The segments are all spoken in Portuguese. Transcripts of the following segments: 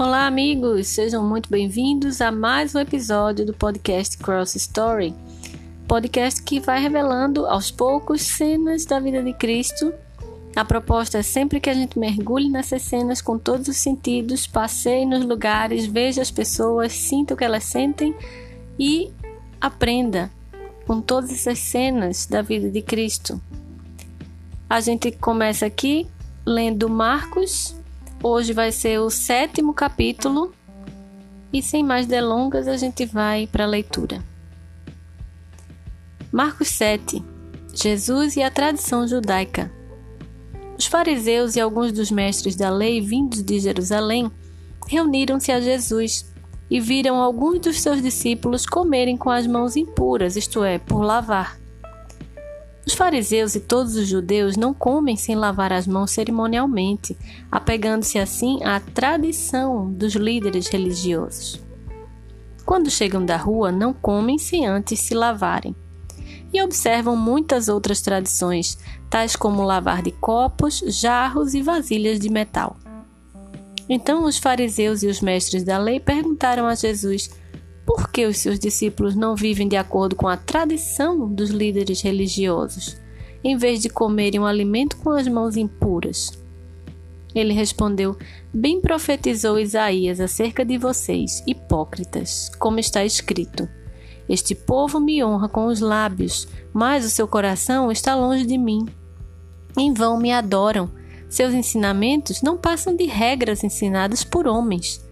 Olá, amigos! Sejam muito bem-vindos a mais um episódio do podcast Cross Story. Podcast que vai revelando aos poucos cenas da vida de Cristo. A proposta é sempre que a gente mergulhe nessas cenas com todos os sentidos, passeie nos lugares, veja as pessoas, sinta o que elas sentem e aprenda com todas essas cenas da vida de Cristo. A gente começa aqui lendo Marcos Hoje vai ser o sétimo capítulo e sem mais delongas a gente vai para a leitura. Marcos 7 Jesus e a tradição judaica. Os fariseus e alguns dos mestres da lei vindos de Jerusalém reuniram-se a Jesus e viram alguns dos seus discípulos comerem com as mãos impuras, isto é, por lavar. Os fariseus e todos os judeus não comem sem lavar as mãos cerimonialmente, apegando-se assim à tradição dos líderes religiosos. Quando chegam da rua, não comem sem antes se lavarem. E observam muitas outras tradições, tais como lavar de copos, jarros e vasilhas de metal. Então os fariseus e os mestres da lei perguntaram a Jesus por que os seus discípulos não vivem de acordo com a tradição dos líderes religiosos, em vez de comerem um alimento com as mãos impuras? Ele respondeu: Bem profetizou Isaías acerca de vocês, hipócritas, como está escrito: Este povo me honra com os lábios, mas o seu coração está longe de mim. Em vão me adoram. Seus ensinamentos não passam de regras ensinadas por homens.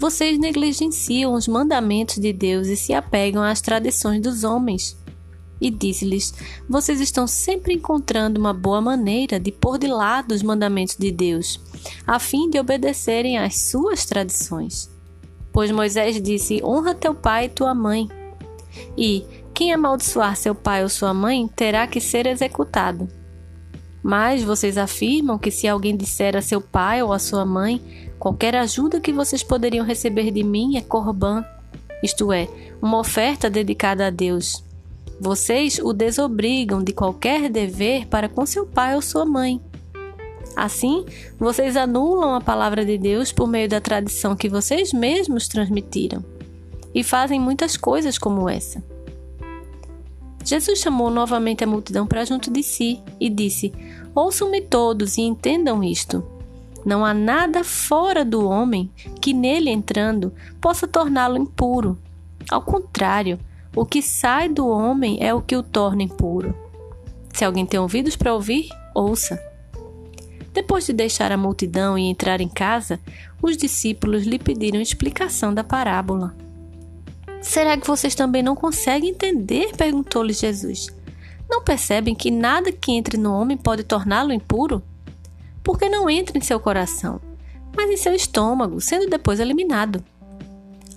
Vocês negligenciam os mandamentos de Deus e se apegam às tradições dos homens. E disse-lhes: Vocês estão sempre encontrando uma boa maneira de pôr de lado os mandamentos de Deus, a fim de obedecerem às suas tradições. Pois Moisés disse: Honra teu pai e tua mãe. E quem amaldiçoar seu pai ou sua mãe terá que ser executado. Mas vocês afirmam que se alguém disser a seu pai ou a sua mãe: Qualquer ajuda que vocês poderiam receber de mim é corban, isto é, uma oferta dedicada a Deus. Vocês o desobrigam de qualquer dever para com seu pai ou sua mãe. Assim, vocês anulam a palavra de Deus por meio da tradição que vocês mesmos transmitiram e fazem muitas coisas como essa. Jesus chamou novamente a multidão para junto de si e disse: Ouçam-me todos e entendam isto. Não há nada fora do homem que nele entrando possa torná-lo impuro. Ao contrário, o que sai do homem é o que o torna impuro. Se alguém tem ouvidos para ouvir, ouça. Depois de deixar a multidão e entrar em casa, os discípulos lhe pediram explicação da parábola. Será que vocês também não conseguem entender? perguntou-lhe Jesus. Não percebem que nada que entre no homem pode torná-lo impuro? porque não entra em seu coração, mas em seu estômago, sendo depois eliminado.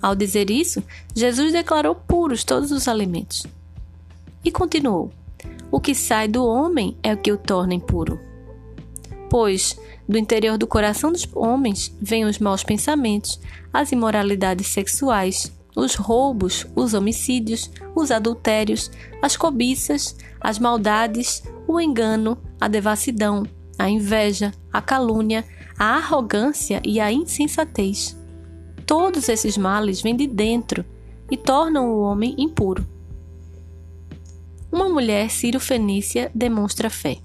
Ao dizer isso, Jesus declarou puros todos os alimentos. E continuou: O que sai do homem é o que o torna impuro. Pois do interior do coração dos homens vêm os maus pensamentos, as imoralidades sexuais, os roubos, os homicídios, os adultérios, as cobiças, as maldades, o engano, a devassidão, a inveja, a calúnia, a arrogância e a insensatez. Todos esses males vêm de dentro e tornam o homem impuro. Uma mulher sírio-fenícia demonstra fé.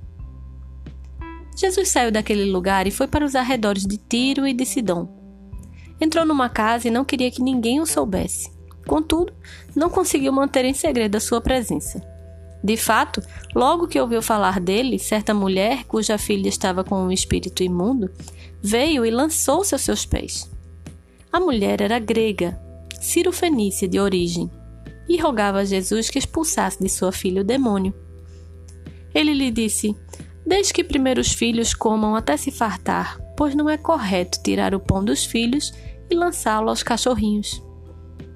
Jesus saiu daquele lugar e foi para os arredores de Tiro e de Sidom. Entrou numa casa e não queria que ninguém o soubesse. Contudo, não conseguiu manter em segredo a sua presença. De fato, logo que ouviu falar dele, certa mulher, cuja filha estava com um espírito imundo, veio e lançou-se aos seus pés. A mulher era grega, cirofenícia de origem, e rogava a Jesus que expulsasse de sua filha o demônio. Ele lhe disse: Deixe que primeiro os filhos comam até se fartar, pois não é correto tirar o pão dos filhos e lançá-lo aos cachorrinhos.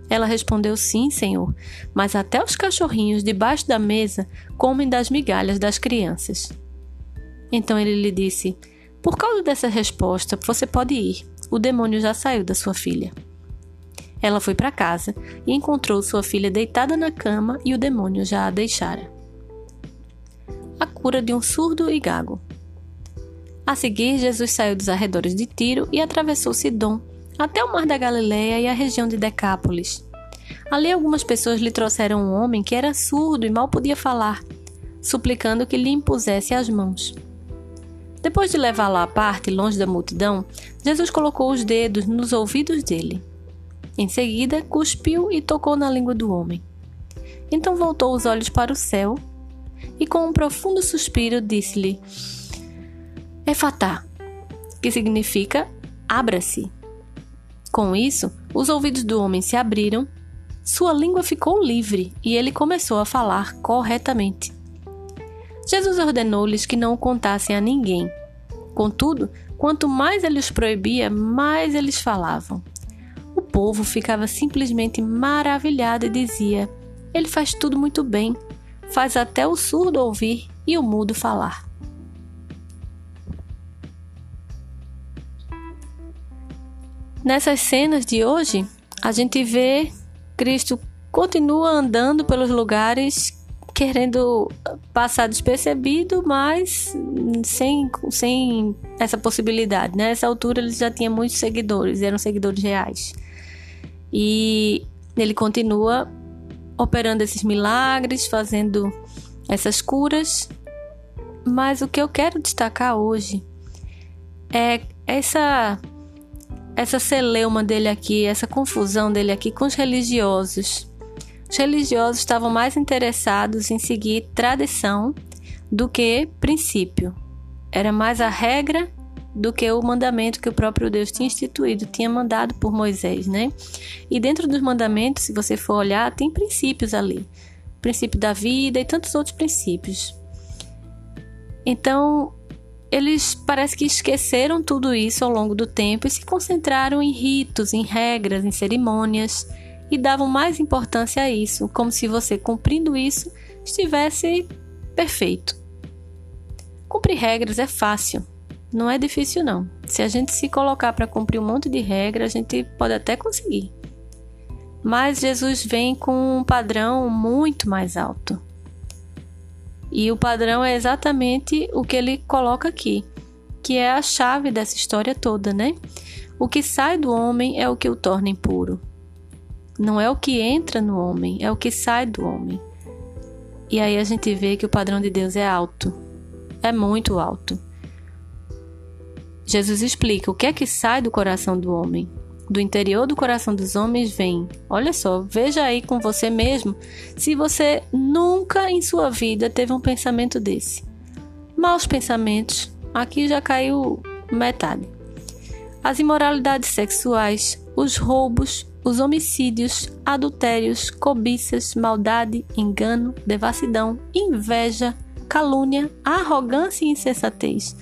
Ela respondeu: Sim, senhor, mas até os cachorrinhos debaixo da mesa comem das migalhas das crianças. Então ele lhe disse: Por causa dessa resposta, você pode ir. O demônio já saiu da sua filha. Ela foi para casa e encontrou sua filha deitada na cama e o demônio já a deixara. A cura de um surdo e gago. A seguir, Jesus saiu dos arredores de Tiro e atravessou Sidom até o mar da Galileia e a região de Decápolis. Ali algumas pessoas lhe trouxeram um homem que era surdo e mal podia falar, suplicando que lhe impusesse as mãos. Depois de levá-lo à parte, longe da multidão, Jesus colocou os dedos nos ouvidos dele. Em seguida, cuspiu e tocou na língua do homem. Então voltou os olhos para o céu e, com um profundo suspiro, disse-lhe: Efatá, que significa abra-se. Com isso, os ouvidos do homem se abriram, sua língua ficou livre e ele começou a falar corretamente. Jesus ordenou-lhes que não o contassem a ninguém. Contudo, quanto mais ele os proibia, mais eles falavam. O povo ficava simplesmente maravilhado e dizia: Ele faz tudo muito bem, faz até o surdo ouvir e o mudo falar. Nessas cenas de hoje, a gente vê Cristo continua andando pelos lugares querendo passar despercebido, mas sem, sem essa possibilidade. Né? Nessa altura ele já tinha muitos seguidores, eram seguidores reais. E ele continua operando esses milagres, fazendo essas curas. Mas o que eu quero destacar hoje é essa essa celeuma dele aqui, essa confusão dele aqui com os religiosos os religiosos estavam mais interessados em seguir tradição do que princípio. Era mais a regra do que o mandamento que o próprio Deus tinha instituído, tinha mandado por Moisés, né? E dentro dos mandamentos, se você for olhar, tem princípios ali. princípio da vida e tantos outros princípios. Então, eles parece que esqueceram tudo isso ao longo do tempo e se concentraram em ritos, em regras, em cerimônias e davam mais importância a isso, como se você cumprindo isso estivesse perfeito. Cumprir regras é fácil, não é difícil não. Se a gente se colocar para cumprir um monte de regras, a gente pode até conseguir. Mas Jesus vem com um padrão muito mais alto. E o padrão é exatamente o que ele coloca aqui, que é a chave dessa história toda, né? O que sai do homem é o que o torna impuro. Não é o que entra no homem, é o que sai do homem. E aí a gente vê que o padrão de Deus é alto. É muito alto. Jesus explica o que é que sai do coração do homem. Do interior do coração dos homens vem. Olha só, veja aí com você mesmo se você nunca em sua vida teve um pensamento desse. Maus pensamentos, aqui já caiu metade. As imoralidades sexuais, os roubos, os homicídios, adultérios, cobiças, maldade, engano, devassidão, inveja, calúnia, arrogância e insensatez.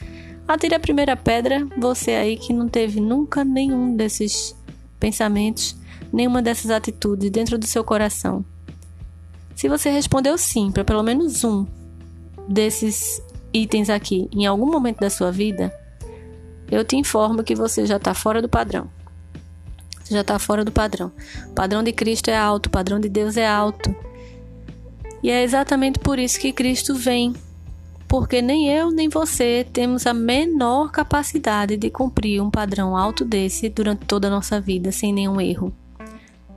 Atire a primeira pedra, você aí que não teve nunca nenhum desses pensamentos, nenhuma dessas atitudes dentro do seu coração. Se você respondeu sim para pelo menos um desses itens aqui em algum momento da sua vida, eu te informo que você já está fora do padrão já está fora do padrão. O padrão de Cristo é alto, o padrão de Deus é alto. E é exatamente por isso que Cristo vem, porque nem eu nem você temos a menor capacidade de cumprir um padrão alto desse durante toda a nossa vida sem nenhum erro.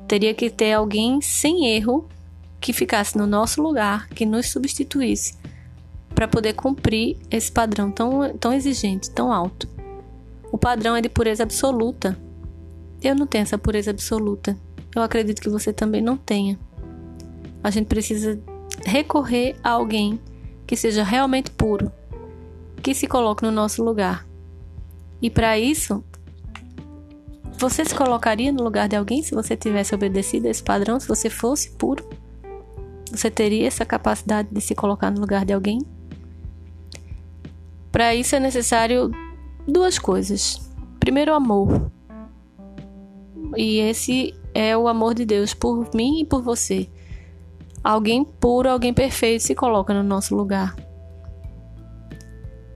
Teria que ter alguém sem erro que ficasse no nosso lugar, que nos substituísse, para poder cumprir esse padrão tão, tão exigente, tão alto. O padrão é de pureza absoluta, eu não tenho essa pureza absoluta. Eu acredito que você também não tenha. A gente precisa recorrer a alguém que seja realmente puro, que se coloque no nosso lugar. E para isso, você se colocaria no lugar de alguém se você tivesse obedecido a esse padrão, se você fosse puro? Você teria essa capacidade de se colocar no lugar de alguém? Para isso é necessário duas coisas. Primeiro, amor. E esse é o amor de Deus por mim e por você. Alguém puro, alguém perfeito se coloca no nosso lugar.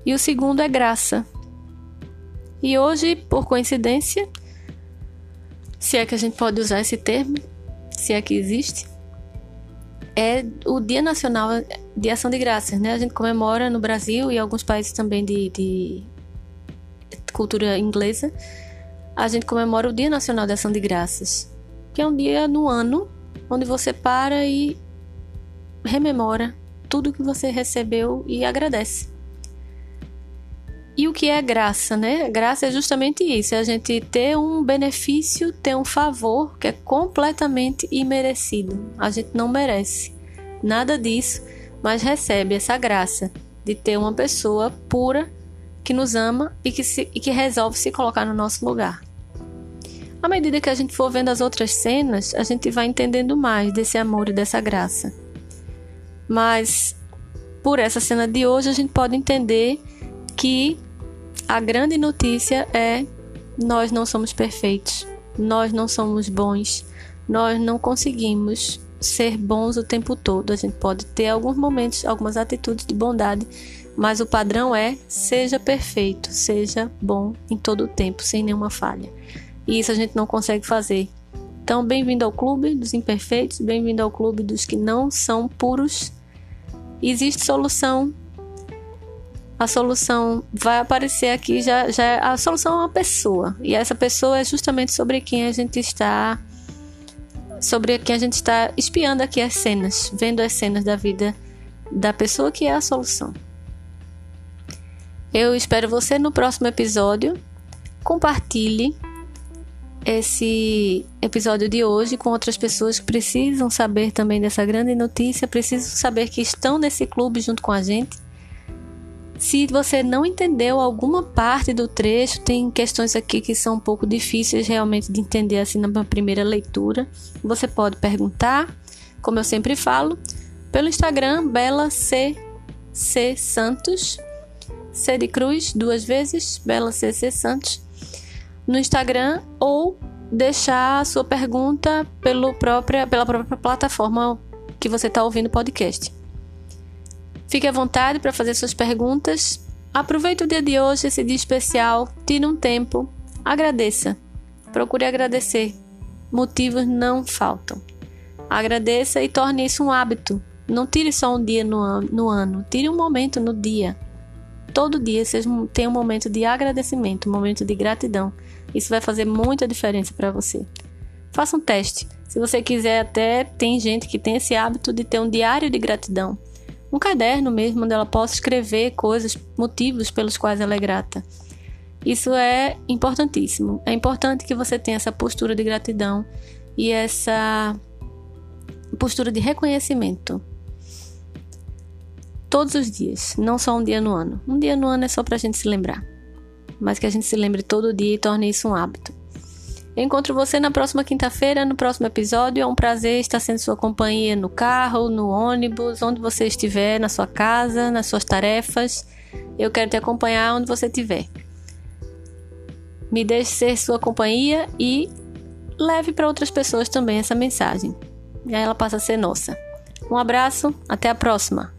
E o segundo é graça. E hoje, por coincidência, se é que a gente pode usar esse termo, se é que existe, é o Dia Nacional de Ação de Graças, né? A gente comemora no Brasil e alguns países também de, de cultura inglesa a gente comemora o Dia Nacional de Ação de Graças, que é um dia no ano onde você para e rememora tudo que você recebeu e agradece. E o que é graça, né? Graça é justamente isso, é a gente ter um benefício, ter um favor que é completamente imerecido. A gente não merece nada disso, mas recebe essa graça de ter uma pessoa pura que nos ama e que, se, e que resolve se colocar no nosso lugar. À medida que a gente for vendo as outras cenas, a gente vai entendendo mais desse amor e dessa graça. Mas por essa cena de hoje, a gente pode entender que a grande notícia é: nós não somos perfeitos, nós não somos bons, nós não conseguimos ser bons o tempo todo. A gente pode ter alguns momentos, algumas atitudes de bondade, mas o padrão é: seja perfeito, seja bom em todo o tempo, sem nenhuma falha. E isso a gente não consegue fazer. Então, bem-vindo ao clube dos imperfeitos, bem-vindo ao clube dos que não são puros. Existe solução. A solução vai aparecer aqui já, já é, a solução é uma pessoa. E essa pessoa é justamente sobre quem a gente está sobre quem a gente está espiando aqui as cenas vendo as cenas da vida da pessoa que é a solução. Eu espero você no próximo episódio. Compartilhe esse episódio de hoje com outras pessoas que precisam saber também dessa grande notícia precisam saber que estão nesse clube junto com a gente. Se você não entendeu alguma parte do trecho, tem questões aqui que são um pouco difíceis realmente de entender assim na primeira leitura. Você pode perguntar, como eu sempre falo, pelo Instagram Bela C, C Santos, C de Cruz duas vezes, Bela C, C Santos, no Instagram ou deixar a sua pergunta pelo própria, pela própria plataforma que você está ouvindo o podcast. Fique à vontade para fazer suas perguntas. Aproveite o dia de hoje, esse dia especial, tire um tempo, agradeça. Procure agradecer. Motivos não faltam. Agradeça e torne isso um hábito. Não tire só um dia no, an no ano, tire um momento no dia. Todo dia seja, tenha um momento de agradecimento, um momento de gratidão. Isso vai fazer muita diferença para você. Faça um teste. Se você quiser, até tem gente que tem esse hábito de ter um diário de gratidão um caderno mesmo onde ela possa escrever coisas, motivos pelos quais ela é grata. Isso é importantíssimo. É importante que você tenha essa postura de gratidão e essa postura de reconhecimento. Todos os dias, não só um dia no ano. Um dia no ano é só para a gente se lembrar, mas que a gente se lembre todo dia e torne isso um hábito. Eu encontro você na próxima quinta-feira, no próximo episódio. É um prazer estar sendo sua companhia no carro, no ônibus, onde você estiver, na sua casa, nas suas tarefas. Eu quero te acompanhar onde você estiver. Me deixe ser sua companhia e leve para outras pessoas também essa mensagem. E aí ela passa a ser nossa. Um abraço, até a próxima!